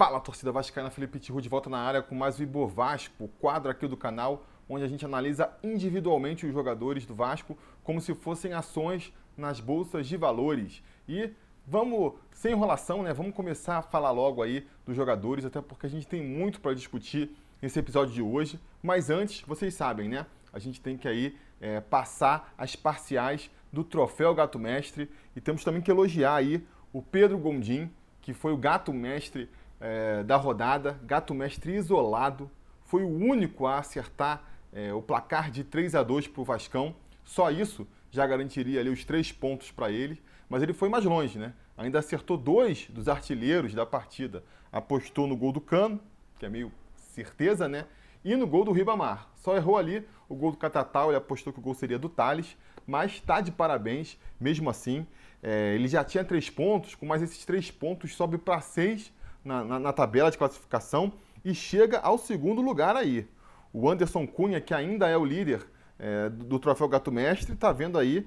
Fala, torcida vascaína, Felipe Tiru de volta na área com mais o Ibo Vasco, quadro aqui do canal, onde a gente analisa individualmente os jogadores do Vasco como se fossem ações nas bolsas de valores. E vamos, sem enrolação, né? Vamos começar a falar logo aí dos jogadores, até porque a gente tem muito para discutir nesse episódio de hoje. Mas antes, vocês sabem, né? A gente tem que aí é, passar as parciais do Troféu Gato Mestre e temos também que elogiar aí o Pedro Gondim, que foi o gato mestre é, da rodada, gato mestre isolado, foi o único a acertar é, o placar de 3 a 2 para o Vascão. Só isso já garantiria ali os três pontos para ele, mas ele foi mais longe, né? Ainda acertou dois dos artilheiros da partida. Apostou no gol do Cano, que é meio certeza, né? E no gol do Ribamar. Só errou ali o gol do Catatal, ele apostou que o gol seria do Thales, mas está de parabéns, mesmo assim. É, ele já tinha três pontos, com mais esses três pontos sobe para seis na, na, na, tabela de classificação e chega ao segundo lugar aí. O Anderson Cunha, que ainda é o líder é, do, Troféu Gato Mestre, está vendo aí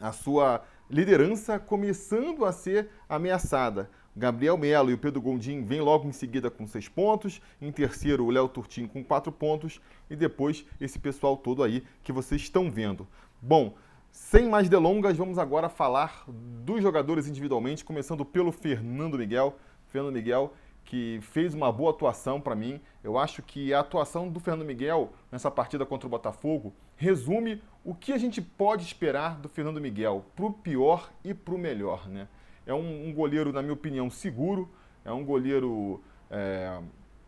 a sua liderança começando a ser ameaçada. Gabriel Melo e o Pedro Gondim vêm logo em seguida com seis pontos. Em terceiro, o Léo Turtim com quatro pontos. E depois, esse pessoal todo aí que vocês estão vendo. Bom, sem mais delongas, vamos agora falar dos jogadores individualmente, começando pelo Fernando Miguel. Fernando Miguel, que fez uma boa atuação para mim. Eu acho que a atuação do Fernando Miguel nessa partida contra o Botafogo resume o que a gente pode esperar do Fernando Miguel, para o pior e para o melhor. Né? É um, um, goleiro, na minha opinião, seguro, é um goleiro é,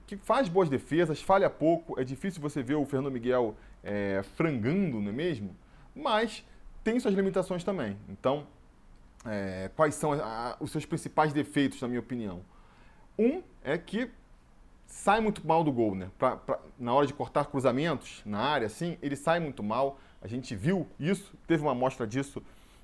que faz boas defesas, falha pouco. É difícil você ver o Fernando Miguel é, frangando, não é mesmo? Mas tem suas limitações também. Então, é, quais são a, os seus principais defeitos, na minha opinião? Um é que sai muito mal do gol, né? Pra, pra, na hora de cortar cruzamentos na área, assim, ele sai muito mal. A gente viu isso, teve uma amostra disso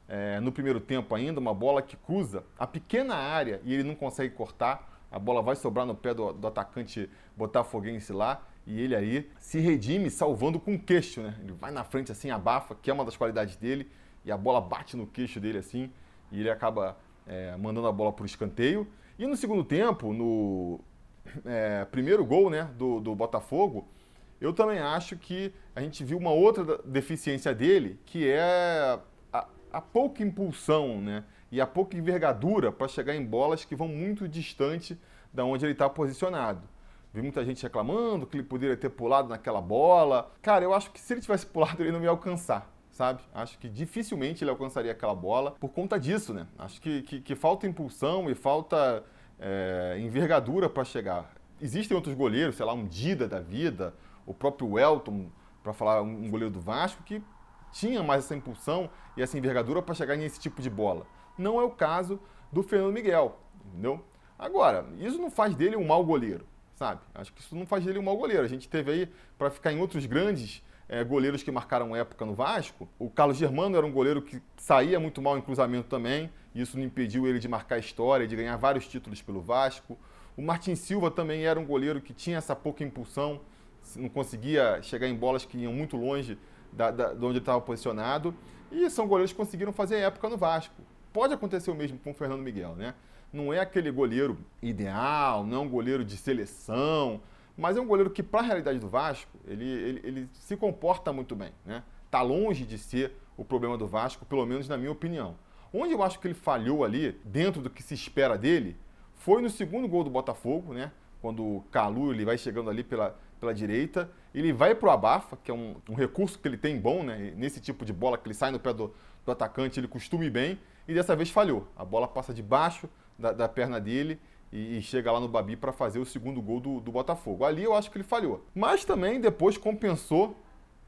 é, no primeiro tempo ainda, uma bola que cruza a pequena área e ele não consegue cortar. A bola vai sobrar no pé do, do atacante botafoguense lá e ele aí se redime salvando com o queixo, né? Ele vai na frente assim, abafa, que é uma das qualidades dele, e a bola bate no queixo dele assim, e ele acaba é, mandando a bola para o escanteio. E no segundo tempo, no é, primeiro gol né, do, do Botafogo, eu também acho que a gente viu uma outra deficiência dele, que é a, a pouca impulsão né, e a pouca envergadura para chegar em bolas que vão muito distante da onde ele está posicionado. Vi muita gente reclamando que ele poderia ter pulado naquela bola. Cara, eu acho que se ele tivesse pulado, ele não ia alcançar, sabe? Acho que dificilmente ele alcançaria aquela bola por conta disso, né? Acho que, que, que falta impulsão e falta é, envergadura para chegar. Existem outros goleiros, sei lá, um Dida da vida, o próprio Elton, para falar um goleiro do Vasco, que tinha mais essa impulsão e essa envergadura para chegar nesse tipo de bola. Não é o caso do Fernando Miguel, entendeu? Agora, isso não faz dele um mau goleiro sabe? Acho que isso não faz dele um mau goleiro. A gente teve aí, para ficar em outros grandes é, goleiros que marcaram época no Vasco, o Carlos Germano era um goleiro que saía muito mal em cruzamento também, e isso não impediu ele de marcar história, de ganhar vários títulos pelo Vasco. O Martin Silva também era um goleiro que tinha essa pouca impulsão, não conseguia chegar em bolas que iam muito longe da, da, de onde estava posicionado. E são goleiros que conseguiram fazer época no Vasco. Pode acontecer o mesmo com o Fernando Miguel, né? não é aquele goleiro ideal, não é um goleiro de seleção, mas é um goleiro que, para a realidade do Vasco, ele, ele, ele, se comporta muito bem. Né? Tá longe de ser o problema do Vasco, pelo menos na minha opinião. Onde eu acho que ele falhou ali, dentro do que se espera dele, foi no segundo gol do Botafogo, né? quando o Calu ele vai chegando ali pela, pela direita, ele vai para o abafa, que é um, um, recurso que ele tem bom, né? nesse tipo de bola que ele sai no pé do, do atacante, ele costuma ir bem, e dessa vez falhou. A bola passa debaixo da, da perna dele e, chega lá no Babi para fazer o segundo gol do, do Botafogo. Ali eu acho que ele falhou. Mas também depois compensou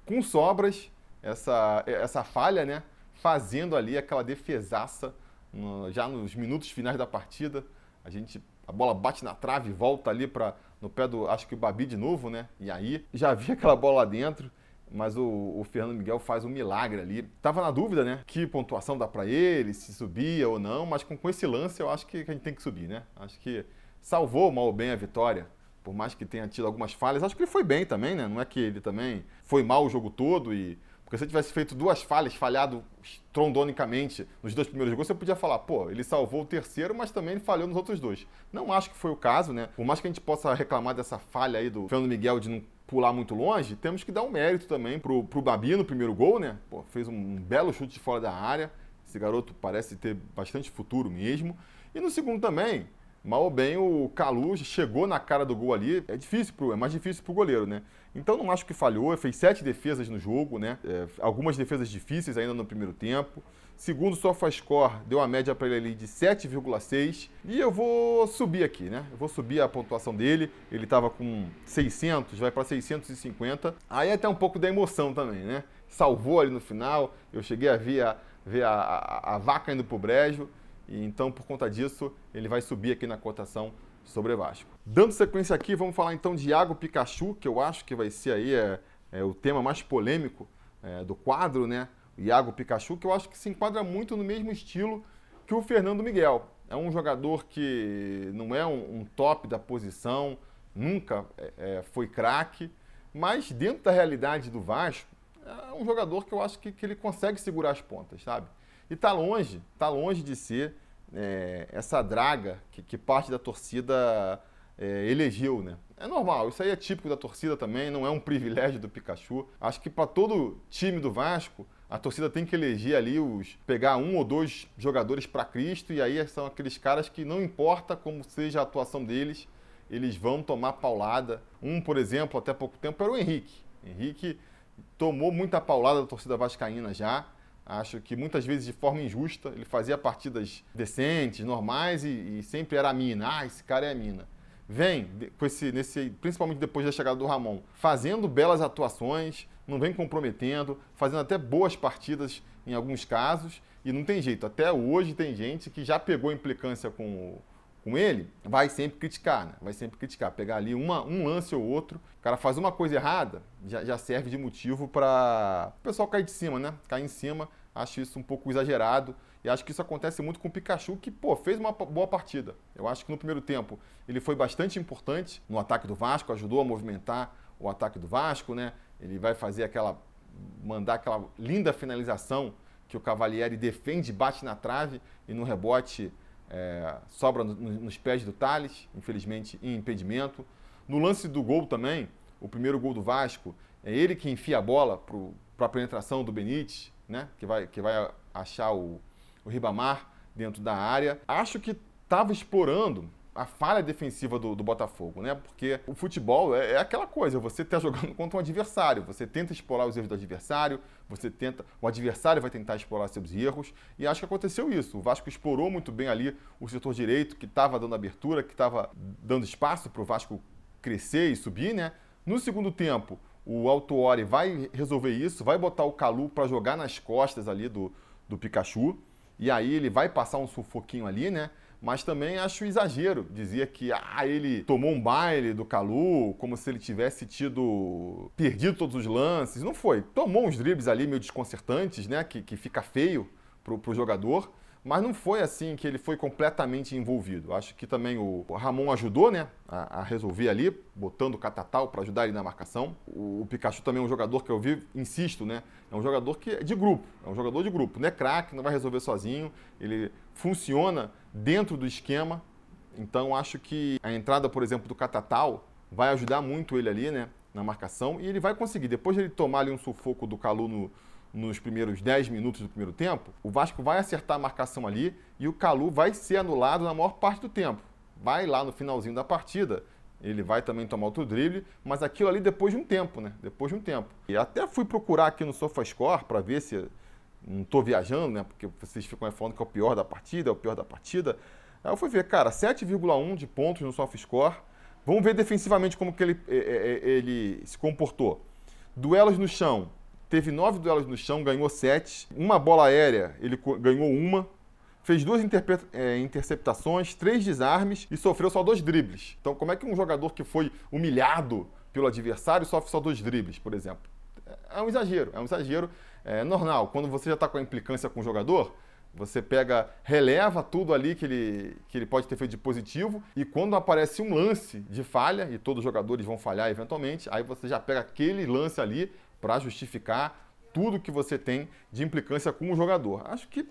com sobras essa, essa falha, né? Fazendo ali aquela defesaça no, já nos minutos finais da partida. A gente a bola bate na trave, volta ali para no pé do, acho que o Babi de novo, né? E aí já vi aquela bola lá dentro mas o, o, Fernando Miguel faz um milagre ali. Tava na dúvida, né? Que pontuação dá para ele, se subia ou não, mas com, com esse lance eu acho que, a gente tem que subir, né? Acho que salvou mal ou bem a vitória. Por mais que tenha tido algumas falhas, acho que ele foi bem também, né? Não é que ele também foi mal o jogo todo e Porque se ele tivesse feito duas falhas, falhado trondonicamente nos dois primeiros gols, você podia falar, pô, ele salvou o terceiro, mas também ele falhou nos outros dois. Não acho que foi o caso, né? Por mais que a gente possa reclamar dessa falha aí do Fernando Miguel de não pular muito longe, temos que dar um mérito também pro, pro Babi no primeiro gol, né? Pô, fez um belo chute de fora da área. Esse garoto parece ter bastante futuro mesmo. E no segundo também, mal ou bem o Calu chegou na cara do gol ali. É difícil, pro, é mais difícil pro goleiro, né? Então não acho que falhou, fez sete defesas no jogo, né? É, algumas defesas difíceis ainda no primeiro tempo. Segundo o SofaScore, deu uma média para ele ali de 7,6. E eu vou subir aqui, né? Eu vou subir a pontuação dele. Ele estava com 600, vai para 650. Aí é até um pouco da emoção também, né? Salvou ali no final. Eu cheguei a ver a, ver a, a, a vaca indo pro brejo. E então, por conta disso, ele vai subir aqui na cotação sobre Vasco. Dando sequência aqui, vamos falar então de Iago Pikachu, que eu acho que vai ser aí é, é o tema mais polêmico é, do quadro, né? Iago Pikachu, que eu acho que se enquadra muito no mesmo estilo que o Fernando Miguel. É um jogador que não é um, um top da posição, nunca é, é foi craque, mas dentro da realidade do Vasco, é um jogador que eu acho que, que ele consegue segurar as pontas, sabe? E tá longe, tá longe de ser é, essa draga que, que, parte da torcida é, elegeu, né? É normal, isso aí é típico da torcida também, não é um privilégio do Pikachu. Acho que para todo time do Vasco, a torcida tem que eleger ali os pegar um ou dois jogadores para Cristo e aí são aqueles caras que não importa como seja a atuação deles, eles vão tomar paulada. Um, por exemplo, até pouco tempo era o Henrique. Henrique tomou muita paulada da torcida vascaína já. Acho que muitas vezes de forma injusta. Ele fazia partidas decentes, normais e, e sempre era a mina. Ah, esse cara é a mina. Vem, com esse, nesse, principalmente depois da chegada do Ramon, fazendo belas atuações, não vem comprometendo, fazendo até boas partidas em alguns casos. E não tem jeito. Até hoje tem gente que já pegou implicância com com ele, vai sempre criticar, né? Vai sempre criticar. Pegar ali uma, um lance ou outro, o cara faz uma coisa errada, já, já serve de motivo para o pessoal cair de cima, né? Cair em cima Acho isso um pouco exagerado. E acho que isso acontece muito com o Pikachu, que, pô, fez uma boa partida. Eu acho que no primeiro tempo ele foi bastante importante no ataque do Vasco, ajudou a movimentar o ataque do Vasco, né? Ele vai fazer aquela. mandar aquela linda finalização que o Cavalieri defende, bate na trave e no rebote é, sobra no, nos pés do Thales, infelizmente em impedimento. No lance do gol também, o primeiro gol do Vasco, é ele que enfia a bola para a penetração do Benítez né? Que vai, que vai achar o, o Ribamar dentro da área. Acho que estava explorando a falha defensiva do, do, Botafogo, né? Porque o futebol é, é aquela coisa, você está jogando contra um adversário, você tenta explorar os erros do adversário, você tenta, o adversário vai tentar explorar seus erros, e acho que aconteceu isso. O Vasco explorou muito bem ali o setor direito, que estava dando abertura, que estava dando espaço para o Vasco crescer e subir, né? No segundo tempo, o Altuori vai resolver isso, vai botar o Calu para jogar nas costas ali do, do Pikachu. E aí ele vai passar um sufoquinho ali, né? Mas também acho exagero. Dizia que ah, ele tomou um baile do Calu, como se ele tivesse tido. perdido todos os lances. Não foi. Tomou uns dribles ali meio desconcertantes, né? Que, que fica feio pro, pro jogador mas não foi assim que ele foi completamente envolvido. Acho que também o Ramon ajudou, né, a, a resolver ali, botando o Catatal para ajudar ele na marcação. O, o, Pikachu também é um jogador que eu vi, insisto, né, é um jogador que é de grupo, é um jogador de grupo, não é craque, não vai resolver sozinho, ele funciona dentro do esquema. Então acho que a entrada, por exemplo, do Catatal vai ajudar muito ele ali, né, na marcação e ele vai conseguir. Depois de ele tomar ali um sufoco do Calu no nos primeiros 10 minutos do primeiro tempo, o Vasco vai acertar a marcação ali e o Calu vai ser anulado na maior parte do tempo. Vai lá no finalzinho da partida, ele vai também tomar outro drible, mas aquilo ali depois de um tempo, né? Depois de um tempo. E até fui procurar aqui no SofaScore para ver se não estou viajando, né? Porque vocês ficam falando que é o pior da partida, é o pior da partida. Aí eu fui ver, cara, 7,1 de pontos no SofaScore. Vamos ver defensivamente como que ele, ele se comportou. Duelos no chão, teve nove duelos no chão, ganhou sete. Uma bola aérea, ele ganhou uma. Fez duas é, interceptações, três desarmes e sofreu só dois dribles. Então, como é que um jogador que foi humilhado pelo adversário sofre só dois dribles, por exemplo? É um exagero, é um exagero é, normal. Quando você já está com a implicância com o jogador, você pega, releva tudo ali que ele, que ele pode ter feito de positivo, e quando aparece um lance de falha, e todos os jogadores vão falhar eventualmente, aí você já pega aquele lance ali para justificar tudo que você tem de implicância com o jogador. Acho que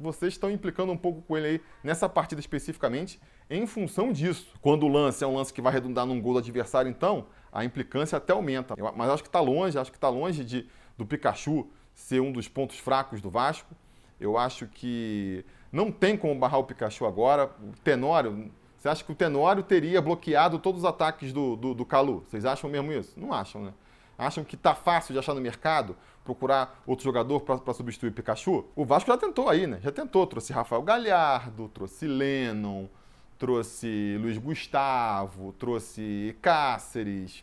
vocês estão implicando um pouco com ele aí nessa partida especificamente em função disso. Quando o lance é um lance que vai redundar num gol do adversário, então a implicância até aumenta. Mas acho que está longe, acho que está longe de, do Pikachu ser um dos pontos fracos do Vasco. Eu acho que não tem como barrar o Pikachu agora. O Tenório, você acha que o Tenório teria bloqueado todos os ataques do, do, do Calu? Vocês acham mesmo isso? Não acham, né? Acham que tá fácil de achar no mercado procurar outro jogador para substituir o Pikachu? O Vasco já tentou aí, né? Já tentou. Trouxe Rafael Galhardo, trouxe Lennon, trouxe Luiz Gustavo, trouxe Cáceres.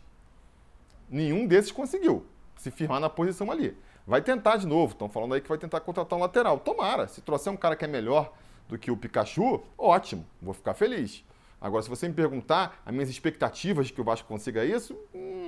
Nenhum desses conseguiu se firmar na posição ali. Vai tentar de novo. Estão falando aí que vai tentar contratar um lateral. Tomara. Se trouxer um cara que é melhor do que o Pikachu, ótimo. Vou ficar feliz. Agora, se você me perguntar, as minhas expectativas de que o Vasco consiga isso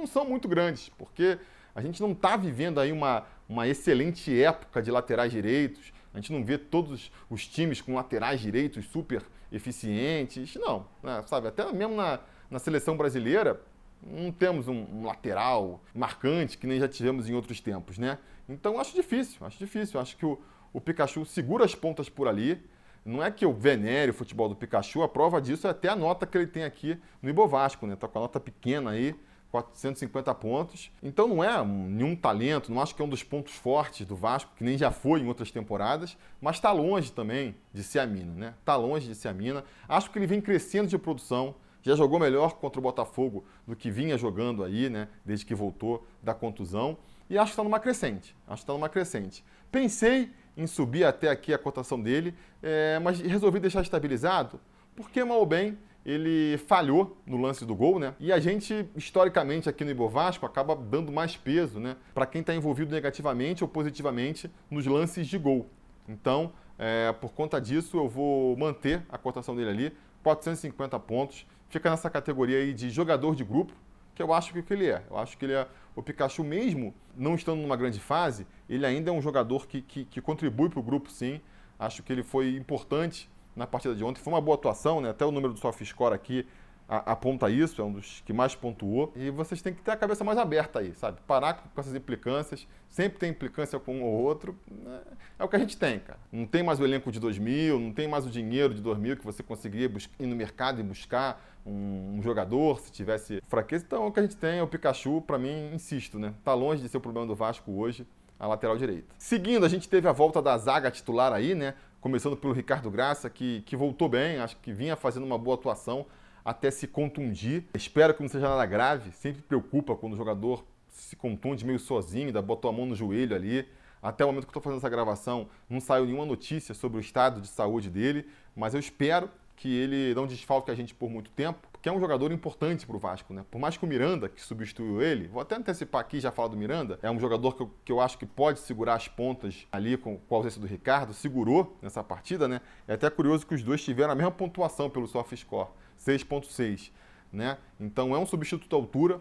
não são muito grandes, porque a gente não está vivendo aí uma, uma excelente época de laterais direitos. A gente não vê todos os times com laterais direitos super eficientes. Não, né? sabe? Até mesmo na, na seleção brasileira, não temos um, um, lateral marcante que nem já tivemos em outros tempos, né? Então acho difícil, acho difícil. Acho que o, o Pikachu segura as pontas por ali. Não é que eu venere o futebol do Pikachu, a prova disso é até a nota que ele tem aqui no Ibovasco, né? Tá com a nota pequena aí, 450 pontos. Então não é nenhum talento, não acho que é um dos pontos fortes do Vasco, que nem já foi em outras temporadas, mas está longe também de ser a mina, né? Está longe de ser a mina. Acho que ele vem crescendo de produção, já jogou melhor contra o Botafogo do que vinha jogando aí, né? Desde que voltou da contusão. E acho que está numa crescente. Acho que está numa crescente. Pensei em subir até aqui a cotação dele, é, mas resolvi deixar estabilizado, porque mal ou bem ele falhou no lance do gol, né? E a gente, historicamente, aqui no Ibovasco, acaba dando mais peso, né? Para quem está envolvido negativamente ou positivamente nos lances de gol. Então, é, por conta disso, eu vou manter a cotação dele ali, 450 pontos. Fica nessa categoria aí de jogador de grupo, que eu acho que ele é. Eu acho que ele é o Pikachu, mesmo não estando numa grande fase, ele ainda é um jogador que, que, que contribui para o grupo, sim. Acho que ele foi importante na partida de ontem. Foi uma boa atuação, né? Até o número do SofaScore aqui aponta isso, é um dos que mais pontuou. E vocês têm que ter a cabeça mais aberta aí, sabe? Parar com essas implicâncias. Sempre tem implicância com um ou outro. Né? É o que a gente tem, cara. Não tem mais o elenco de 2000, não tem mais o dinheiro de 2000 que você conseguiria ir no mercado e buscar um, um, jogador se tivesse fraqueza. Então, o que a gente tem é o Pikachu, para mim, insisto, né? Tá longe de ser o problema do Vasco hoje, a lateral direita. Seguindo, a gente teve a volta da zaga titular aí, né? Começando pelo Ricardo Graça, que, que voltou bem, acho que vinha fazendo uma boa atuação até se contundir. Espero que não seja nada grave, sempre preocupa quando o jogador se contunde meio sozinho, ainda botou a mão no joelho ali. Até o momento que estou fazendo essa gravação, não saiu nenhuma notícia sobre o estado de saúde dele, mas eu espero que ele não desfalque a gente por muito tempo, porque é um jogador importante para o Vasco, né? Por mais que o Miranda, que substituiu ele, vou até antecipar aqui já falar do Miranda, é um jogador que eu, que eu acho que pode segurar as pontas ali com, com a ausência do Ricardo, segurou nessa partida, né? É até curioso que os dois tiveram a mesma pontuação pelo SofaScore, 6.6, né? Então é um substituto à altura,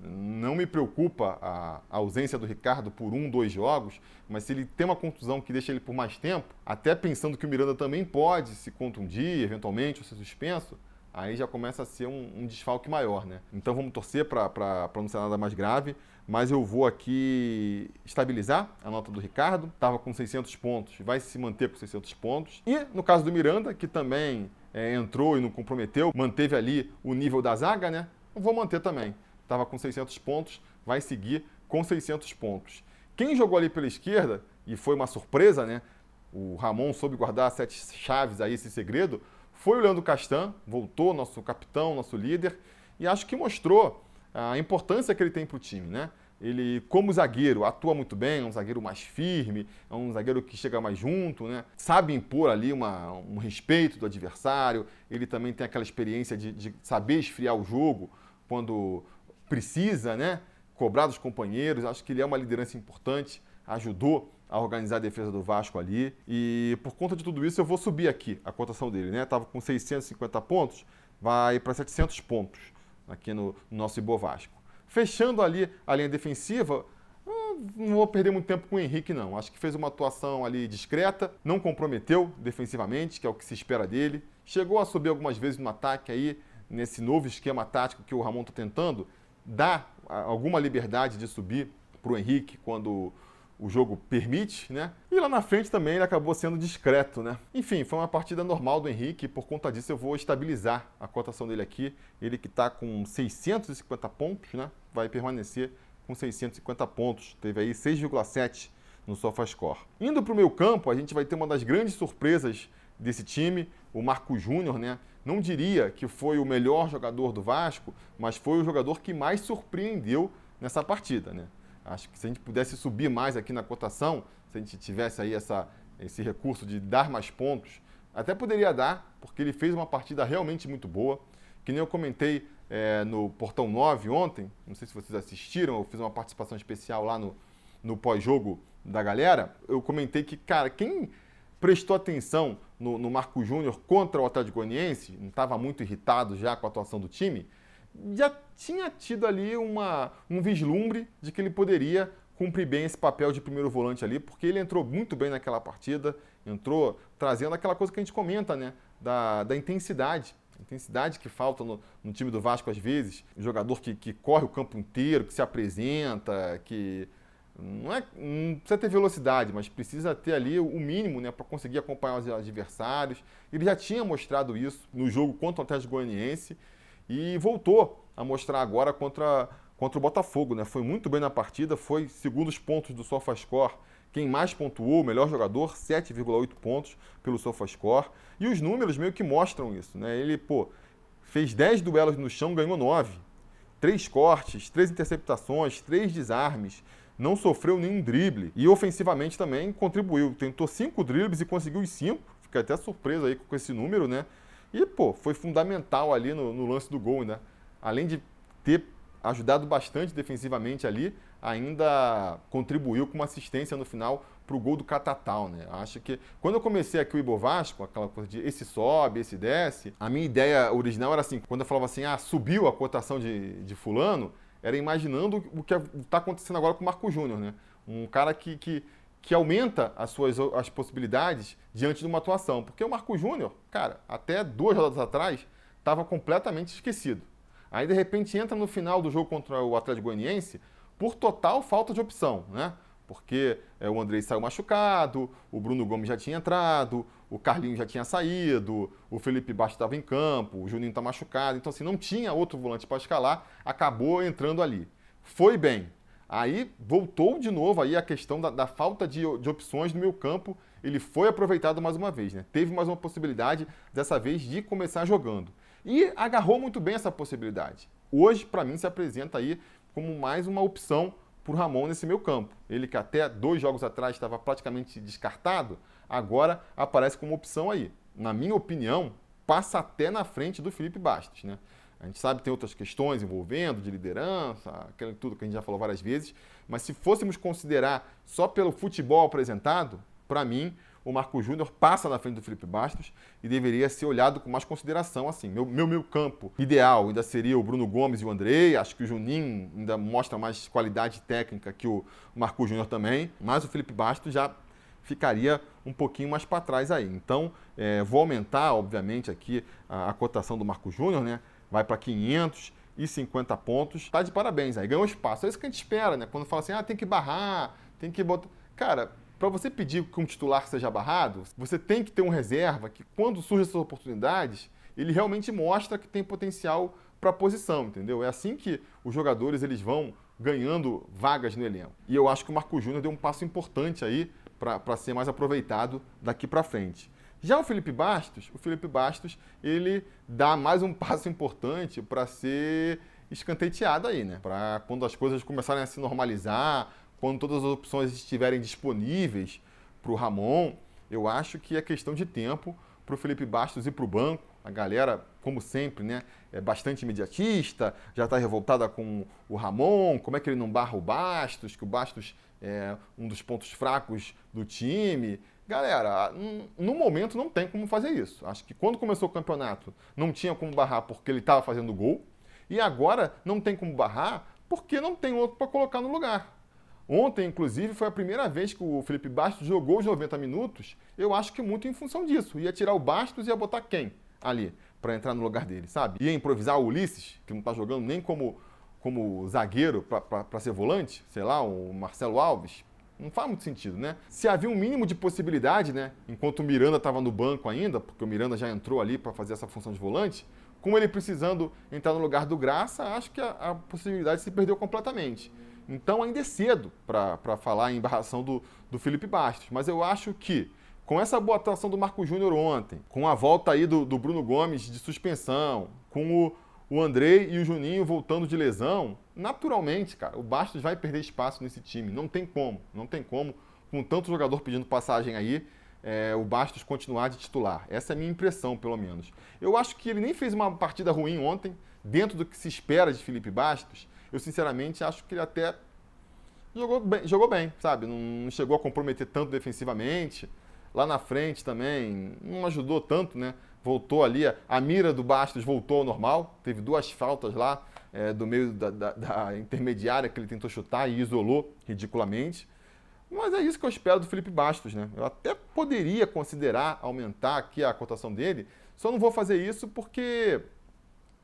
não me preocupa a, ausência do Ricardo por um, dois jogos, mas se ele tem uma contusão que deixa ele por mais tempo, até pensando que o Miranda também pode se contundir, eventualmente, ou ser suspenso, aí já começa a ser um, um desfalque maior, né? Então vamos torcer para não ser nada mais grave, mas eu vou aqui estabilizar a nota do Ricardo, estava com 600 pontos, vai se manter com 600 pontos. E no caso do Miranda, que também é, entrou e não comprometeu, manteve ali o nível da zaga, né? Vou manter também estava com 600 pontos, vai seguir com 600 pontos. Quem jogou ali pela esquerda, e foi uma surpresa, né? O Ramon soube guardar sete chaves aí, esse segredo, foi o Leandro Castan, voltou, nosso capitão, nosso líder, e acho que mostrou a importância que ele tem para o time, né? Ele, como zagueiro, atua muito bem, é um zagueiro mais firme, é um zagueiro que chega mais junto, né? sabe impor ali uma, um respeito do adversário. Ele também tem aquela experiência de, de saber esfriar o jogo quando precisa, né? Cobrar dos companheiros. Acho que ele é uma liderança importante, ajudou a organizar a defesa do Vasco ali. E por conta de tudo isso, eu vou subir aqui a cotação dele, né? Tava com 650 pontos, vai para 700 pontos aqui no, no nosso Ibovasco. Fechando ali a linha defensiva, não vou perder muito tempo com o Henrique, não. Acho que fez uma atuação ali discreta, não comprometeu defensivamente, que é o que se espera dele. Chegou a subir algumas vezes no ataque aí, nesse novo esquema tático que o Ramon está tentando, dá alguma liberdade de subir para o Henrique quando o jogo permite, né? E lá na frente também ele acabou sendo discreto, né? Enfim, foi uma partida normal do Henrique, por conta disso eu vou estabilizar a cotação dele aqui. Ele que está com 650 pontos, né? Vai permanecer com 650 pontos. Teve aí 6,7 no SofaScore. Indo para o meu campo, a gente vai ter uma das grandes surpresas desse time, o Marco Júnior, né? Não diria que foi o melhor jogador do Vasco, mas foi o jogador que mais surpreendeu nessa partida, né? Acho que se a gente pudesse subir mais aqui na cotação, se a gente tivesse aí essa, esse recurso de dar mais pontos, até poderia dar, porque ele fez uma partida realmente muito boa. Que nem eu comentei é, no Portão 9 ontem, não sei se vocês assistiram, eu fiz uma participação especial lá no, no pós-jogo da galera. Eu comentei que, cara, quem prestou atenção no, no Marco Júnior contra o Atlético Goianiense, não estava muito irritado já com a atuação do time, já tinha tido ali uma, um vislumbre de que ele poderia cumprir bem esse papel de primeiro volante ali, porque ele entrou muito bem naquela partida, entrou trazendo aquela coisa que a gente comenta, né? Da, da intensidade. intensidade que falta no, no, time do Vasco às vezes. Um jogador que, que corre o campo inteiro, que se apresenta, que não, é, não precisa ter velocidade, mas precisa ter ali o mínimo né, para conseguir acompanhar os adversários. Ele já tinha mostrado isso no jogo contra o Atlético Goianiense e voltou a mostrar agora contra, contra o Botafogo. Né? Foi muito bem na partida, foi, segundo os pontos do SofaScore, quem mais pontuou, o melhor jogador, 7,8 pontos pelo SofaScore. E os números meio que mostram isso. Né? Ele pô, fez 10 duelos no chão, ganhou 9. Três cortes, três interceptações, três desarmes, não sofreu nenhum drible. E ofensivamente também contribuiu. Tentou cinco dribles e conseguiu os cinco. Fiquei até surpreso aí com esse número, né? E, pô, foi fundamental ali no, no lance do gol, né? Além de ter ajudado bastante defensivamente ali, ainda contribuiu com uma assistência no final para o gol do Catatal, né? Acho que quando eu comecei aqui o Ibo Vasco, aquela coisa de esse sobe, esse desce, a minha ideia original era assim, quando eu falava assim, ah, subiu a cotação de, de fulano, era imaginando o que está acontecendo agora com o Marco Júnior, né? Um cara que, que que aumenta as suas as possibilidades diante de uma atuação. Porque o Marco Júnior, cara, até duas rodadas atrás, estava completamente esquecido. Aí, de repente, entra no final do jogo contra o Atlético Goianiense por total falta de opção, né? Porque é, o Andrei saiu machucado, o Bruno Gomes já tinha entrado, o Carlinho já tinha saído, o Felipe Baixo estava em campo, o Juninho está machucado. Então, assim, não tinha outro volante para escalar, acabou entrando ali. Foi bem, Aí voltou de novo aí a questão da, da falta de, de, opções no meu campo. Ele foi aproveitado mais uma vez, né? Teve mais uma possibilidade, dessa vez, de começar jogando. E agarrou muito bem essa possibilidade. Hoje, para mim, se apresenta aí como mais uma opção para o Ramon nesse meu campo. Ele que até dois jogos atrás estava praticamente descartado, agora aparece como opção aí. Na minha opinião, passa até na frente do Felipe Bastos, né? A gente sabe que tem outras questões envolvendo, de liderança, aquilo tudo que a gente já falou várias vezes, mas se fôssemos considerar só pelo futebol apresentado, para mim, o Marco Júnior passa na frente do Felipe Bastos e deveria ser olhado com mais consideração. Assim, meu, meu, meu campo ideal ainda seria o Bruno Gomes e o Andrei. Acho que o Juninho ainda mostra mais qualidade técnica que o Marco Júnior também. Mas o Felipe Bastos já ficaria um pouquinho mais para trás aí. Então, é, vou aumentar, obviamente, aqui a, a cotação do Marco Júnior, né? Vai para 550 pontos, está de parabéns, aí ganhou espaço. É isso que a gente espera, né? Quando fala assim, ah, tem que barrar, tem que botar. Cara, para você pedir que um titular seja barrado, você tem que ter um reserva que, quando surgem essas oportunidades, ele realmente mostra que tem potencial para a posição, entendeu? É assim que os jogadores eles vão ganhando vagas no elenco. E eu acho que o Marco Júnior deu um passo importante aí para ser mais aproveitado daqui para frente. Já o Felipe Bastos, o Felipe Bastos, ele dá mais um passo importante para ser escanteteado aí, né? Para quando as coisas começarem a se normalizar, quando todas as opções estiverem disponíveis para o Ramon, eu acho que é questão de tempo para o Felipe Bastos ir para o banco. A galera, como sempre, né, é bastante imediatista, já está revoltada com o Ramon, como é que ele não barra o Bastos, que o Bastos é um dos pontos fracos do time. Galera, no momento não tem como fazer isso. Acho que quando começou o campeonato não tinha como barrar porque ele estava fazendo gol. E agora não tem como barrar porque não tem outro para colocar no lugar. Ontem, inclusive, foi a primeira vez que o Felipe Bastos jogou os 90 minutos. Eu acho que muito em função disso. Ia tirar o Bastos e ia botar quem ali para entrar no lugar dele, sabe? Ia improvisar o Ulisses, que não está jogando nem como, como zagueiro para ser volante, sei lá, o Marcelo Alves. Não faz muito sentido, né? Se havia um mínimo de possibilidade, né? Enquanto o Miranda estava no banco ainda, porque o Miranda já entrou ali para fazer essa função de volante, com ele precisando entrar no lugar do Graça, acho que a, a possibilidade se perdeu completamente. Então ainda é cedo para falar em barração do, do Felipe Bastos. Mas eu acho que com essa boa atuação do Marco Júnior ontem, com a volta aí do, do Bruno Gomes de suspensão, com o, o Andrei e o Juninho voltando de lesão, naturalmente, cara, o Bastos vai perder espaço nesse time. Não tem como, não tem como, com tanto jogador pedindo passagem aí, é, o Bastos continuar de titular. Essa é a minha impressão, pelo menos. Eu acho que ele nem fez uma partida ruim ontem, dentro do que se espera de Felipe Bastos. Eu, sinceramente, acho que ele até jogou bem, jogou bem sabe? Não chegou a comprometer tanto defensivamente. Lá na frente também não ajudou tanto, né? voltou ali, a mira do Bastos voltou ao normal, teve duas faltas lá é, do meio da, da, da, intermediária que ele tentou chutar e isolou ridiculamente. Mas é isso que eu espero do Felipe Bastos, né? Eu até poderia considerar aumentar aqui a cotação dele, só não vou fazer isso porque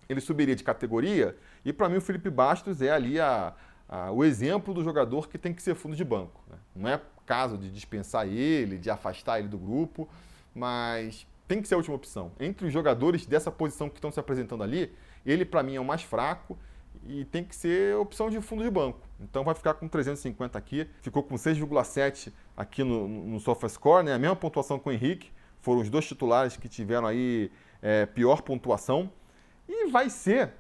ele subiria de categoria e para mim o Felipe Bastos é ali a, a, o exemplo do jogador que tem que ser fundo de banco. Né? Não é caso de dispensar ele, de afastar ele do grupo, mas tem que ser a última opção. Entre os jogadores dessa posição que estão se apresentando ali, ele para mim é o mais fraco e tem que ser opção de fundo de banco. Então vai ficar com 350 aqui, ficou com 6,7 aqui no, no SofaScore, né? a mesma pontuação com o Henrique, foram os dois titulares que tiveram aí é, pior pontuação e vai ser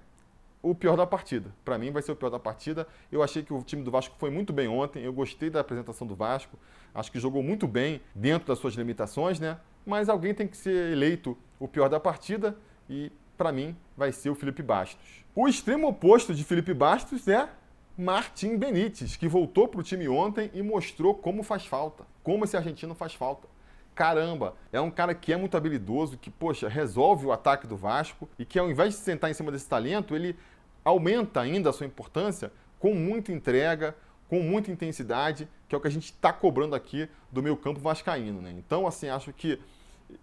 o pior da partida. Para mim vai ser o pior da partida. Eu achei que o time do Vasco foi muito bem ontem, eu gostei da apresentação do Vasco, acho que jogou muito bem dentro das suas limitações, né? mas alguém tem que ser eleito o pior da partida e, para mim, vai ser o Felipe Bastos. O extremo oposto de Felipe Bastos é Martim Benítez, que voltou para o time ontem e mostrou como faz falta, como esse argentino faz falta. Caramba, é um cara que é muito habilidoso, que, poxa, resolve o ataque do Vasco e que, ao invés de sentar em cima desse talento, ele aumenta ainda a sua importância com muita entrega, com muita intensidade, que é o que a gente está cobrando aqui do meio campo vascaíno. Né? Então, assim, acho que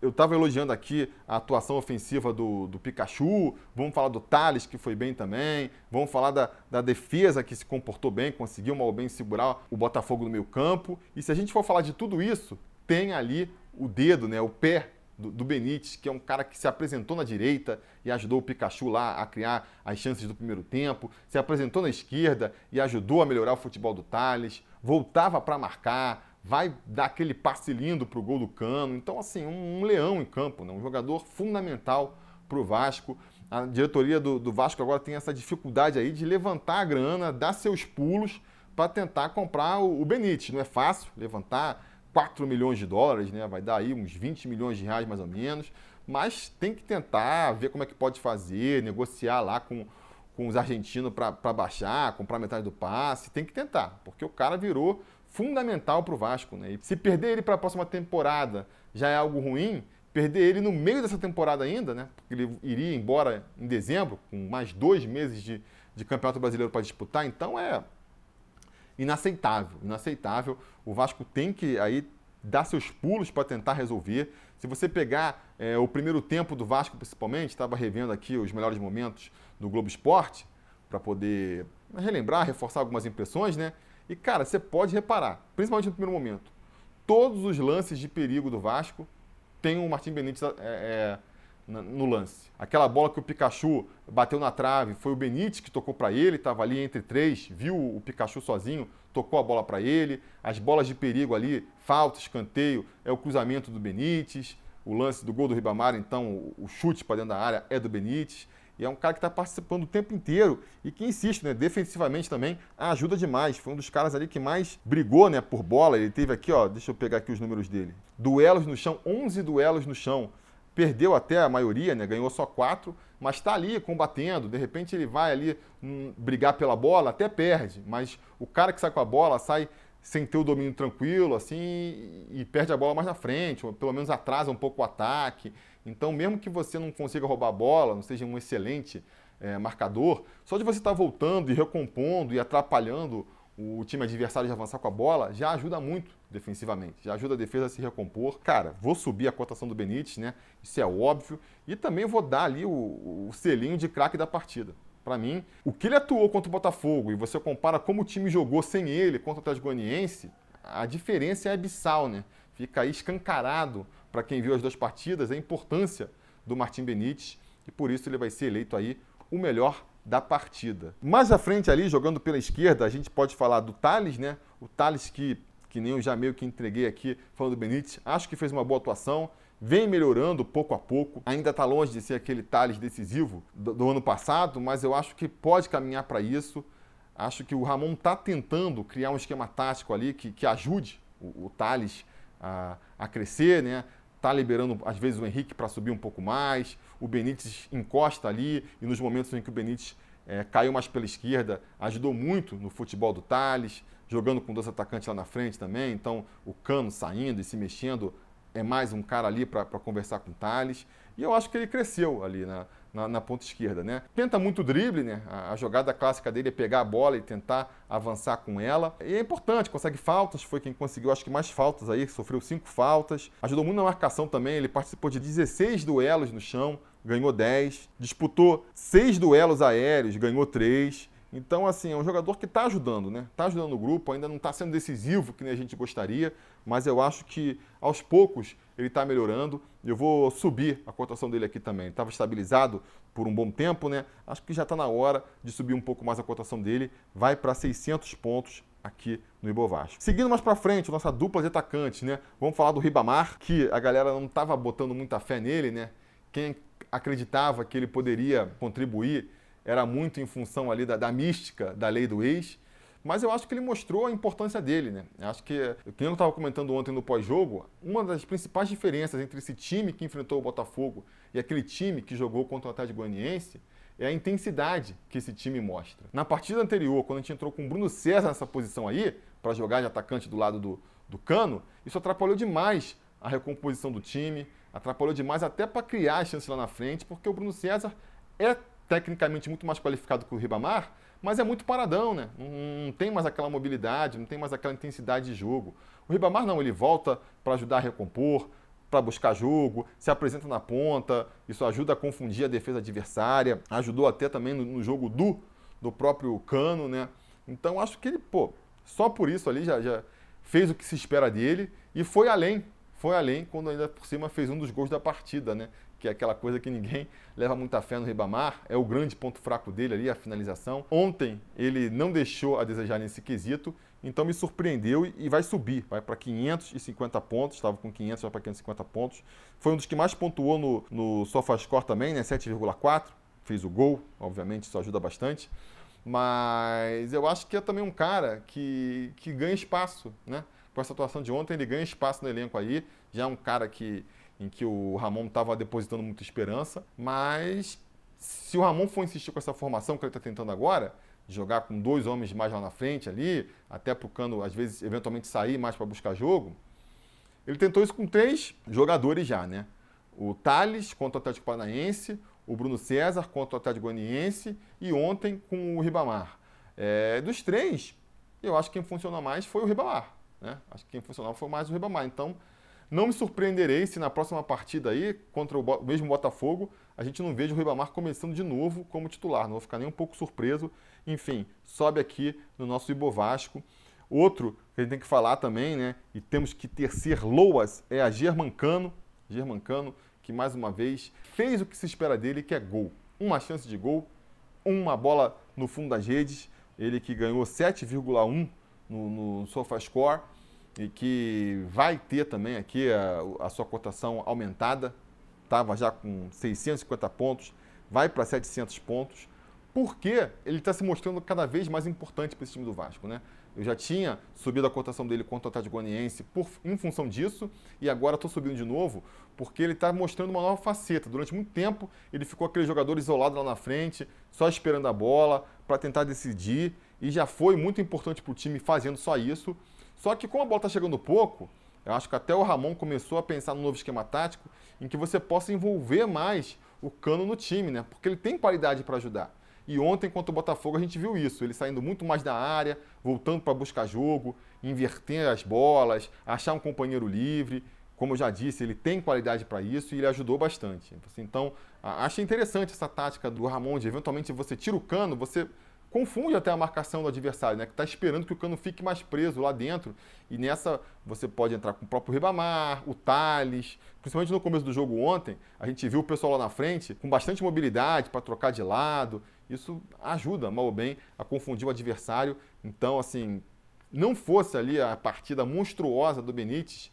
eu estava elogiando aqui a atuação ofensiva do, do Pikachu, vamos falar do Thales, que foi bem também, vamos falar da, da defesa, que se comportou bem, conseguiu mal bem segurar o Botafogo no meio campo. E se a gente for falar de tudo isso, tem ali o dedo, né, o pé do, do Benítez, que é um cara que se apresentou na direita e ajudou o Pikachu lá a criar as chances do primeiro tempo, se apresentou na esquerda e ajudou a melhorar o futebol do Thales, voltava para marcar, vai dar aquele passe lindo para o gol do Cano. Então, assim, um, um leão em campo, né? um jogador fundamental para o Vasco. A diretoria do, do Vasco agora tem essa dificuldade aí de levantar a grana, dar seus pulos para tentar comprar o, o Benítez. Não é fácil levantar 4 milhões de dólares, né? Vai dar aí uns 20 milhões de reais mais ou menos. Mas tem que tentar ver como é que pode fazer, negociar lá com, com os argentinos para baixar, comprar metade do passe. Tem que tentar, porque o cara virou fundamental para o Vasco. Né? E se perder ele para a próxima temporada já é algo ruim, perder ele no meio dessa temporada ainda, né? porque ele iria embora em dezembro, com mais dois meses de, de Campeonato Brasileiro para disputar, então é inaceitável, inaceitável. O Vasco tem que aí dar seus pulos para tentar resolver. Se você pegar é, o primeiro tempo do Vasco, principalmente, estava revendo aqui os melhores momentos do Globo Esporte para poder relembrar, reforçar algumas impressões, né? E cara, você pode reparar, principalmente no primeiro momento, todos os lances de perigo do Vasco tem o Martim Benítez é, é, no lance. Aquela bola que o Pikachu bateu na trave, foi o Benítez que tocou para ele, estava ali entre três, viu o Pikachu sozinho, tocou a bola para ele. As bolas de perigo ali, falta, escanteio, é o cruzamento do Benítez. O lance do gol do Ribamar, então, o chute para dentro da área é do Benítez. E é um cara que está participando o tempo inteiro e que insiste, né? Defensivamente também ajuda demais. Foi um dos caras ali que mais brigou, né? Por bola. Ele teve aqui, ó, deixa eu pegar aqui os números dele. Duelos no chão, 11 duelos no chão perdeu até a maioria, né? ganhou só quatro, mas está ali combatendo. De repente ele vai ali hum, brigar pela bola, até perde, mas o cara que sai com a bola sai sem ter o domínio tranquilo, assim, e perde a bola mais na frente, ou pelo menos atrasa um pouco o ataque. Então, mesmo que você não consiga roubar a bola, não seja um excelente é, marcador, só de você estar voltando e recompondo e atrapalhando o time adversário de avançar com a bola, já ajuda muito defensivamente, já ajuda a defesa a se recompor. Cara, vou subir a cotação do Benítez, né? Isso é óbvio. E também vou dar ali o, o selinho de craque da partida. Para mim, o que ele atuou contra o Botafogo e você compara como o time jogou sem ele contra o Atlético Goianiense, a diferença é abissal, né? Fica aí escancarado para quem viu as duas partidas a importância do Martim Benítez e por isso ele vai ser eleito aí o melhor da partida. Mais à frente ali, jogando pela esquerda, a gente pode falar do Thales, né? O Thales que, que nem eu já meio que entreguei aqui falando do Benítez, acho que fez uma boa atuação, vem melhorando pouco a pouco, ainda está longe de ser aquele Thales decisivo do, do ano passado, mas eu acho que pode caminhar para isso. Acho que o Ramon está tentando criar um esquema tático ali que, que ajude o, o Thales a, a crescer, né? Tá liberando, às vezes, o Henrique para subir um pouco mais. O Benítez encosta ali e nos momentos em que o Benítez é, caiu mais pela esquerda, ajudou muito no futebol do Thales, jogando com dois atacantes lá na frente também. Então, o Cano saindo e se mexendo é mais um cara ali para conversar com o Thales. E eu acho que ele cresceu ali na, na, na ponta esquerda, né? Tenta muito drible, né? A, a, jogada clássica dele é pegar a bola e tentar avançar com ela. E é importante, consegue faltas, foi quem conseguiu, acho que mais faltas aí, sofreu cinco faltas. Ajudou muito na marcação também, ele participou de 16 duelos no chão, ganhou 10. Disputou seis duelos aéreos, ganhou 3. Então, assim, é um jogador que está ajudando, né? Está ajudando o grupo, ainda não está sendo decisivo que nem a gente gostaria, mas eu acho que aos poucos ele está melhorando. Eu vou subir a cotação dele aqui também. Estava estabilizado por um bom tempo, né? Acho que já está na hora de subir um pouco mais a cotação dele. Vai para 600 pontos aqui no Ibovasco. Seguindo mais para frente, nossa dupla de atacantes, né? Vamos falar do Ribamar, que a galera não estava botando muita fé nele, né? Quem acreditava que ele poderia contribuir era muito em função ali da, da mística da lei do ex, mas eu acho que ele mostrou a importância dele, né? Acho que, como eu estava comentando ontem no pós-jogo, uma das principais diferenças entre esse time que enfrentou o Botafogo e aquele time que jogou contra o Atlético Goianiense é a intensidade que esse time mostra. Na partida anterior, quando a gente entrou com o Bruno César nessa posição aí, para jogar de atacante do lado do, do cano, isso atrapalhou demais a recomposição do time, atrapalhou demais até para criar a chance lá na frente, porque o Bruno César é tecnicamente muito mais qualificado que o Ribamar, mas é muito paradão, né? Não, não, tem mais aquela mobilidade, não tem mais aquela intensidade de jogo. O Ribamar não, ele volta para ajudar a recompor, para buscar jogo, se apresenta na ponta, isso ajuda a confundir a defesa adversária, ajudou até também no, no jogo do, do próprio Cano, né? Então acho que ele, pô, só por isso ali já, já fez o que se espera dele e foi além, foi além quando ainda por cima fez um dos gols da partida, né? Que é aquela coisa que ninguém leva muita fé no Ribamar, é o grande ponto fraco dele ali, a finalização. Ontem ele não deixou a desejar nesse quesito, então me surpreendeu e vai subir, vai para 550 pontos, estava com 500, vai para 550 pontos. Foi um dos que mais pontuou no, no SofaScore também, né, 7,4, fez o gol, obviamente isso ajuda bastante. Mas eu acho que é também um cara que, que ganha espaço, né? Com essa atuação de ontem, ele ganha espaço no elenco aí. Já é um cara que em que o Ramon estava depositando muita esperança, mas se o Ramon for insistir com essa formação que ele está tentando agora, jogar com dois homens mais lá na frente ali, até para Cano, às vezes, eventualmente sair mais para buscar jogo, ele tentou isso com três jogadores já, né? O Thales contra o Atlético Paranaense, o Bruno César contra o Atlético Goianiense e ontem com o Ribamar. É, dos três, eu acho que quem funcionou mais foi o Ribamar. Né? Acho que quem funcionou foi mais o Ribamar. Então, não me surpreenderei se na próxima partida aí, contra o mesmo Botafogo, a gente não veja o Ribamar começando de novo como titular. Não vou ficar nem um pouco surpreso. Enfim, sobe aqui no nosso Ibovasco. Outro que a gente tem que falar também, né? E temos que tecer loas, é a Germancano. Germancano, que mais uma vez fez o que se espera dele, que é gol. Uma chance de gol, uma bola no fundo das redes. Ele que ganhou 7,1 no, no SofaScore e que vai ter também aqui a, a sua cotação aumentada, estava já com 650 pontos, vai para 700 pontos, porque ele está se mostrando cada vez mais importante para esse time do Vasco, né? Eu já tinha subido a cotação dele contra o Atlético Goianiense por, em função disso, e agora estou subindo de novo, porque ele está mostrando uma nova faceta. Durante muito tempo, ele ficou aquele jogador isolado lá na frente, só esperando a bola para tentar decidir, e já foi muito importante para o time fazendo só isso. Só que como a bola está chegando pouco, eu acho que até o Ramon começou a pensar no novo esquema tático em que você possa envolver mais o Cano no time, né? Porque ele tem qualidade para ajudar. E ontem, contra o Botafogo, a gente viu isso. Ele saindo muito mais da área, voltando para buscar jogo, inverter as bolas, achar um companheiro livre. Como eu já disse, ele tem qualidade para isso e ele ajudou bastante. Então, acho interessante essa tática do Ramon de eventualmente você tira o cano, você confunde até a marcação do adversário, né? Que está esperando que o Cano fique mais preso lá dentro. E nessa você pode entrar com o próprio Ribamar, o Thales. Principalmente no começo do jogo ontem, a gente viu o pessoal lá na frente com bastante mobilidade para trocar de lado. Isso ajuda, mal ou bem, a confundir o adversário. Então, assim, não fosse ali a partida monstruosa do Benítez,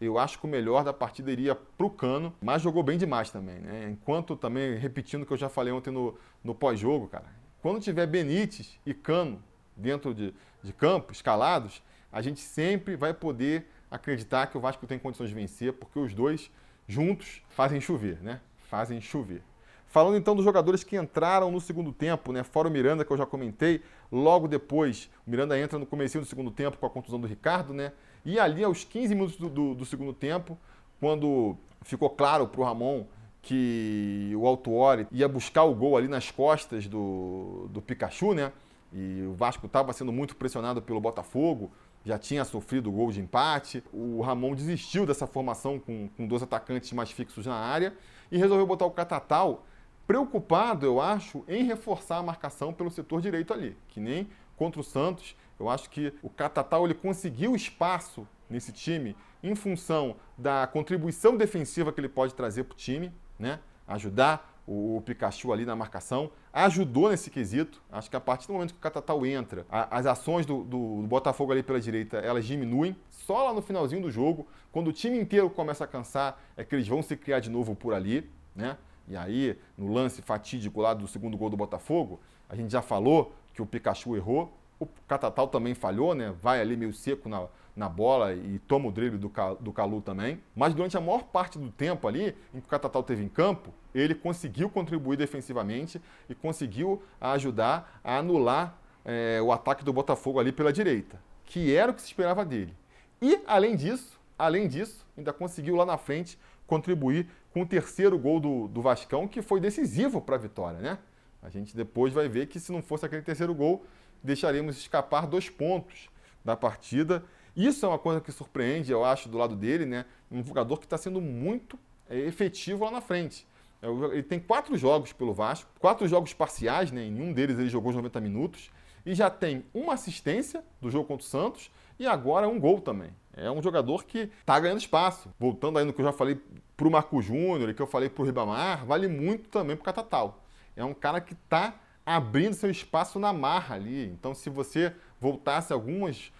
eu acho que o melhor da partida iria para o Cano, mas jogou bem demais também, né? Enquanto também, repetindo o que eu já falei ontem no, no pós-jogo, cara, quando tiver Benítez e Cano dentro de, de campo, escalados, a gente sempre vai poder acreditar que o Vasco tem condições de vencer, porque os dois juntos fazem chover, né? Fazem chover. Falando então dos jogadores que entraram no segundo tempo, né? Fora o Miranda, que eu já comentei, logo depois, o Miranda entra no começo do segundo tempo com a contusão do Ricardo, né? E ali, aos 15 minutos do, do, do segundo tempo, quando ficou claro para o Ramon que o Altuori ia buscar o gol ali nas costas do, do Pikachu, né? E o Vasco estava sendo muito pressionado pelo Botafogo, já tinha sofrido gol de empate. O Ramon desistiu dessa formação com, com dois atacantes mais fixos na área e resolveu botar o Catatal, preocupado, eu acho, em reforçar a marcação pelo setor direito ali, que nem contra o Santos. Eu acho que o Catatal ele conseguiu espaço nesse time em função da contribuição defensiva que ele pode trazer para o time né? Ajudar o, Pikachu ali na marcação. Ajudou nesse quesito. Acho que a partir do momento que o Catatal entra, a, as ações do, do, do, Botafogo ali pela direita, elas diminuem. Só lá no finalzinho do jogo, quando o time inteiro começa a cansar, é que eles vão se criar de novo por ali, né? E aí, no lance fatídico lá do segundo gol do Botafogo, a gente já falou que o Pikachu errou, o Catatal também falhou, né? Vai ali meio seco na, na bola e toma o drible do, do Calu também. Mas durante a maior parte do tempo ali, em que o Catatal teve em campo, ele conseguiu contribuir defensivamente e conseguiu ajudar a anular é, o ataque do Botafogo ali pela direita, que era o que se esperava dele. E, além disso, além disso, ainda conseguiu lá na frente contribuir com o terceiro gol do, do Vascão, que foi decisivo para a vitória, né? A gente depois vai ver que se não fosse aquele terceiro gol, deixaremos escapar dois pontos da partida. Isso é uma coisa que surpreende, eu acho, do lado dele, né? Um jogador que está sendo muito é, efetivo lá na frente. É, ele tem quatro jogos pelo Vasco, quatro jogos parciais, né? Em nenhum deles ele jogou os 90 minutos. E já tem uma assistência do jogo contra o Santos e agora um gol também. É um jogador que está ganhando espaço. Voltando aí no que eu já falei para o Marco Júnior e que eu falei para o Ribamar, vale muito também para o Catatal. É um cara que está abrindo seu espaço na marra ali. Então, se você voltasse algumas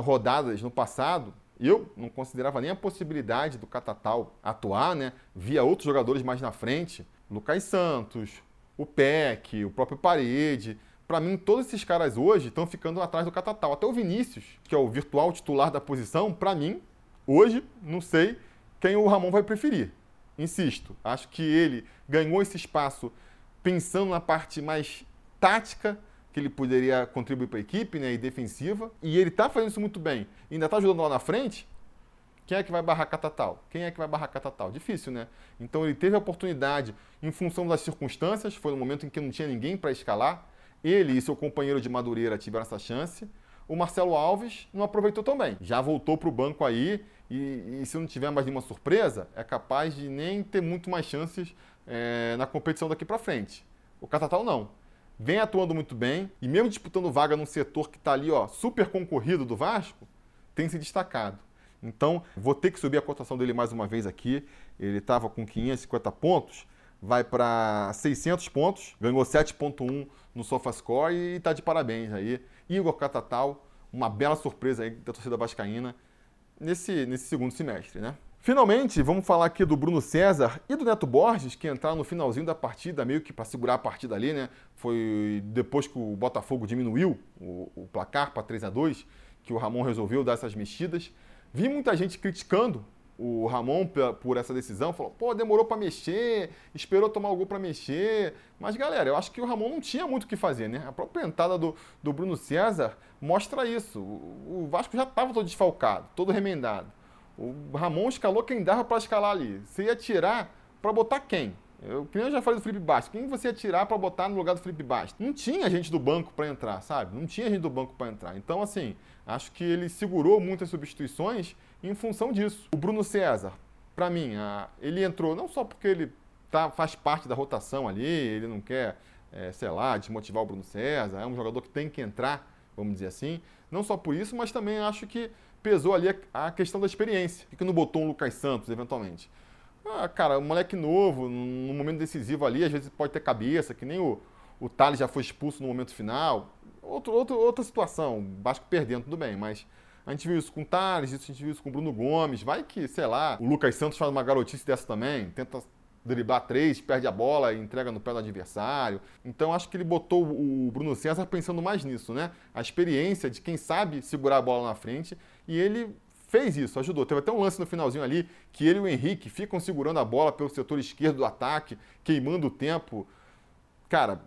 rodadas no passado, eu não considerava nem a possibilidade do Catatal atuar, né? Via outros jogadores mais na frente, Lucas Santos, o Peck, o próprio Parede. Para mim, todos esses caras hoje estão ficando atrás do Catatal. Até o Vinícius, que é o virtual titular da posição, para mim, hoje, não sei quem o Ramon vai preferir. Insisto, acho que ele ganhou esse espaço pensando na parte mais tática que ele poderia contribuir para a equipe né, e defensiva, e ele está fazendo isso muito bem, ainda está ajudando lá na frente, quem é que vai barrar Catatal? Quem é que vai barrar Catatal? Difícil, né? Então ele teve a oportunidade, em função das circunstâncias, foi no momento em que não tinha ninguém para escalar, ele e seu companheiro de Madureira tiveram essa chance, o Marcelo Alves não aproveitou também. Já voltou para o banco aí e, e, se não tiver mais nenhuma surpresa, é capaz de nem ter muito mais chances é, na competição daqui para frente. O Catatal não. Vem atuando muito bem e mesmo disputando vaga num setor que está ali, ó, super concorrido do Vasco, tem se destacado. Então, vou ter que subir a cotação dele mais uma vez aqui. Ele estava com 550 pontos, vai para 600 pontos, ganhou 7.1 no SofaScore e está de parabéns aí. Igor Catatal, uma bela surpresa aí da torcida vascaína nesse, nesse segundo semestre, né? Finalmente, vamos falar aqui do Bruno César e do Neto Borges, que entraram no finalzinho da partida, meio que para segurar a partida ali, né? Foi depois que o Botafogo diminuiu o, o placar para 3 a 2 que o Ramon resolveu dar essas mexidas. Vi muita gente criticando o Ramon por essa decisão, falou, pô, demorou para mexer, esperou tomar o gol para mexer. Mas, galera, eu acho que o Ramon não tinha muito o que fazer, né? A própria entrada do, do Bruno César mostra isso. O, o Vasco já estava todo desfalcado, todo remendado. O Ramon escalou quem dava para escalar ali. Você ia tirar para botar quem? Eu, que nem eu já falei do Felipe Bastos. Quem você ia tirar para botar no lugar do Felipe Bastos? Não tinha gente do banco para entrar, sabe? Não tinha gente do banco para entrar. Então, assim, acho que ele segurou muitas substituições em função disso. O Bruno César, para mim, a, ele entrou não só porque ele tá, faz parte da rotação ali, ele não quer é, sei lá, desmotivar o Bruno César. É um jogador que tem que entrar, vamos dizer assim. Não só por isso, mas também acho que pesou ali a, a questão da experiência. Por que não botou um Lucas Santos, eventualmente? Ah, cara, um moleque novo, no momento decisivo ali, às vezes pode ter cabeça, que nem o, o Thales já foi expulso no momento final. Outro, outro, outra situação, Vasco perdendo, tudo bem, mas a gente viu isso com o Thales, a gente viu isso com o Bruno Gomes. Vai que, sei lá, o Lucas Santos faz uma garotice dessa também, tenta driblar três, perde a bola e entrega no pé do adversário. Então acho que ele botou o Bruno César pensando mais nisso, né? A experiência de quem sabe segurar a bola na frente e ele fez isso, ajudou. Teve até um lance no finalzinho ali que ele e o Henrique ficam segurando a bola pelo setor esquerdo do ataque, queimando o tempo. Cara,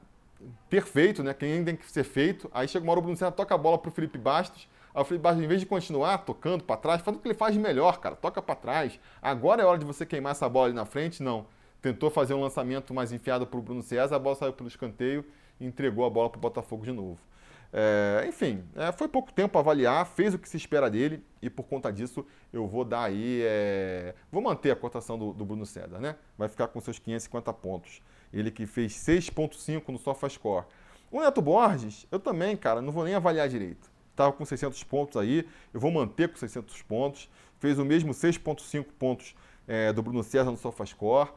perfeito, né? Quem tem que ser feito. Aí chega uma hora o Bruno César toca a bola pro Felipe Bastos. Aí o Felipe Bastos, em vez de continuar tocando para trás, faz o que ele faz melhor, cara. Toca para trás. Agora é hora de você queimar essa bola ali na frente? Não. Tentou fazer um lançamento mais enfiado pro Bruno César, a bola saiu pelo escanteio e entregou a bola pro Botafogo de novo. É, enfim, é, foi pouco tempo para avaliar, fez o que se espera dele e por conta disso eu vou dar aí. É, vou manter a cotação do, do, Bruno César, né? Vai ficar com seus 550 pontos. Ele que fez 6,5 no SofaScore. O Neto Borges, eu também, cara, não vou nem avaliar direito. Estava com 600 pontos aí, eu vou manter com 600 pontos. Fez o mesmo 6,5 pontos é, do Bruno César no SofaScore.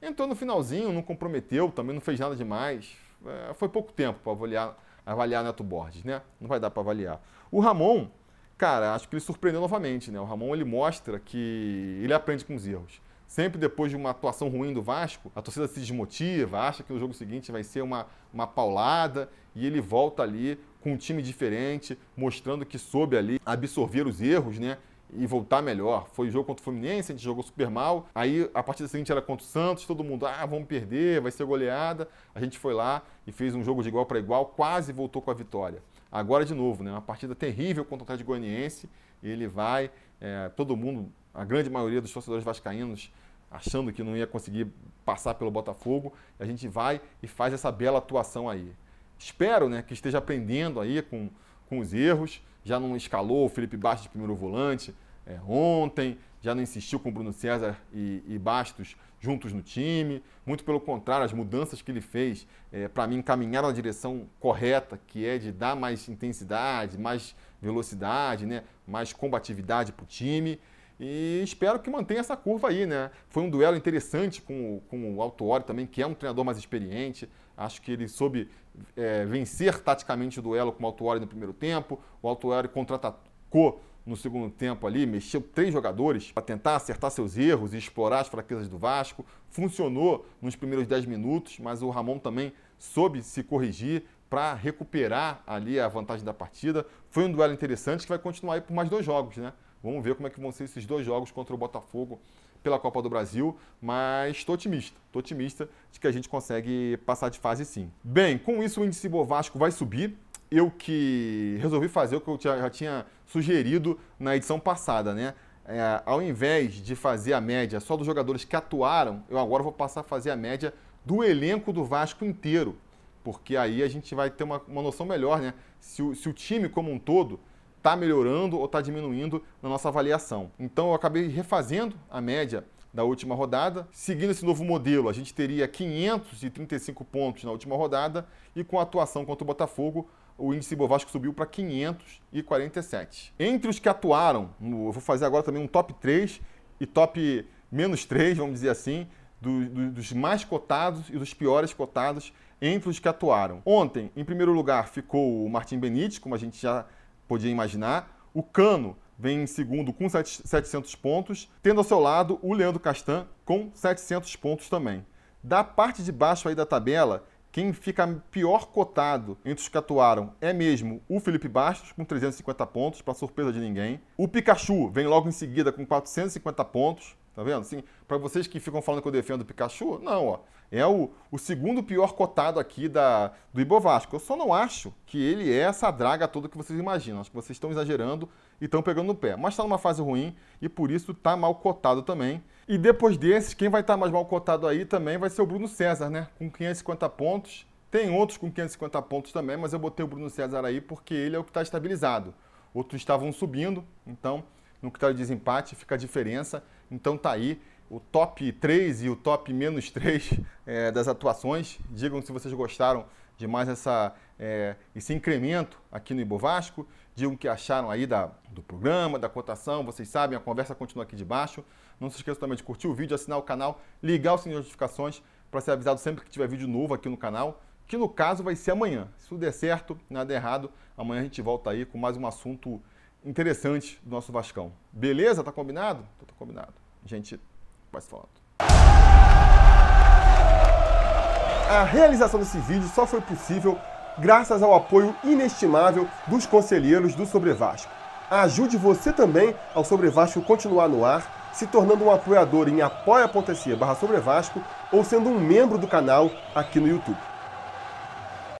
Entrou no finalzinho, não comprometeu, também não fez nada demais. É, foi pouco tempo para avaliar, avaliar Neto Borges, né? Não vai dar para avaliar. O Ramon, cara, acho que ele surpreendeu novamente, né? O Ramon ele mostra que ele aprende com os erros. Sempre depois de uma atuação ruim do Vasco, a torcida se desmotiva, acha que no jogo seguinte vai ser uma, uma paulada e ele volta ali com um time diferente, mostrando que soube ali absorver os erros, né? E voltar melhor. Foi o jogo contra o Fluminense, a gente jogou super mal. Aí a partida seguinte era contra o Santos, todo mundo, ah, vamos perder, vai ser goleada. A gente foi lá e fez um jogo de igual para igual, quase voltou com a vitória. Agora de novo, né? Uma partida terrível contra o Atlético Goianiense. Ele vai, é, todo mundo a grande maioria dos torcedores vascaínos achando que não ia conseguir passar pelo Botafogo. A gente vai e faz essa bela atuação aí. Espero né, que esteja aprendendo aí com, com os erros. Já não escalou o Felipe Bastos de primeiro volante é, ontem, já não insistiu com o Bruno César e, e, Bastos juntos no time. Muito pelo contrário, as mudanças que ele fez, é, para mim, caminharam na direção correta, que é de dar mais intensidade, mais velocidade, né, mais combatividade para o time. E espero que mantenha essa curva aí, né? Foi um duelo interessante com, com o Altuori também, que é um treinador mais experiente. Acho que ele soube é, vencer taticamente o duelo com o Altuori no primeiro tempo. O Altuori contra-atacou no segundo tempo ali, mexeu três jogadores para tentar acertar seus erros e explorar as fraquezas do Vasco. Funcionou nos primeiros dez minutos, mas o Ramon também soube se corrigir para recuperar ali a vantagem da partida. Foi um duelo interessante que vai continuar aí por mais dois jogos, né? Vamos ver como é que vão ser esses dois jogos contra o Botafogo pela Copa do Brasil, mas estou otimista, estou otimista de que a gente consegue passar de fase sim. Bem, com isso o índice Bovasco vai subir. Eu que resolvi fazer o que eu já tinha sugerido na edição passada, né? É, ao invés de fazer a média só dos jogadores que atuaram, eu agora vou passar a fazer a média do elenco do Vasco inteiro, porque aí a gente vai ter uma, uma noção melhor, né? Se o, se o time como um todo está melhorando ou está diminuindo na nossa avaliação. Então eu acabei refazendo a média da última rodada. Seguindo esse novo modelo, a gente teria 535 pontos na última rodada e com a atuação contra o Botafogo, o índice Bovasco subiu para 547. Entre os que atuaram, eu vou fazer agora também um top 3 e top menos 3, vamos dizer assim, do, do, dos mais cotados e dos piores cotados entre os que atuaram. Ontem, em primeiro lugar, ficou o Martim Benítez, como a gente já podia imaginar. O Cano vem em segundo com 700 pontos, tendo ao seu lado o Leandro Castan com 700 pontos também. Da parte de baixo aí da tabela, quem fica pior cotado entre os que atuaram é mesmo o Felipe Bastos, com 350 pontos, para surpresa de ninguém. O Pikachu vem logo em seguida com 450 pontos. Tá vendo? Assim, para vocês que ficam falando que eu defendo o Pikachu, não, ó. É o, o segundo pior cotado aqui da, do Ibovasco. Eu só não acho que ele é essa draga toda que vocês imaginam. Acho que vocês estão exagerando e estão pegando no pé. Mas está numa fase ruim e por isso está mal cotado também. E depois desses, quem vai estar tá mais mal cotado aí também vai ser o Bruno César, né? Com 550 pontos. Tem outros com 550 pontos também, mas eu botei o Bruno César aí porque ele é o que está estabilizado. Outros estavam subindo, então no critério de desempate fica a diferença. Então tá aí o top 3 e o top menos 3 é, das atuações. Digam se vocês gostaram de mais essa, é, esse incremento aqui no Ibovasco. Digam o que acharam aí da, do programa, da cotação. Vocês sabem, a conversa continua aqui de baixo. Não se esqueça também de curtir o vídeo, assinar o canal, ligar o sininho de notificações para ser avisado sempre que tiver vídeo novo aqui no canal, que no caso vai ser amanhã. Se tudo der certo, nada errado, amanhã a gente volta aí com mais um assunto interessante do nosso Vascão. Beleza? Tá combinado? Então tá combinado. A gente vai se falando. A realização desse vídeo só foi possível graças ao apoio inestimável dos conselheiros do Sobre Vasco. Ajude você também ao Sobre Vasco continuar no ar, se tornando um apoiador em apoia.se barra Sobre Vasco ou sendo um membro do canal aqui no YouTube.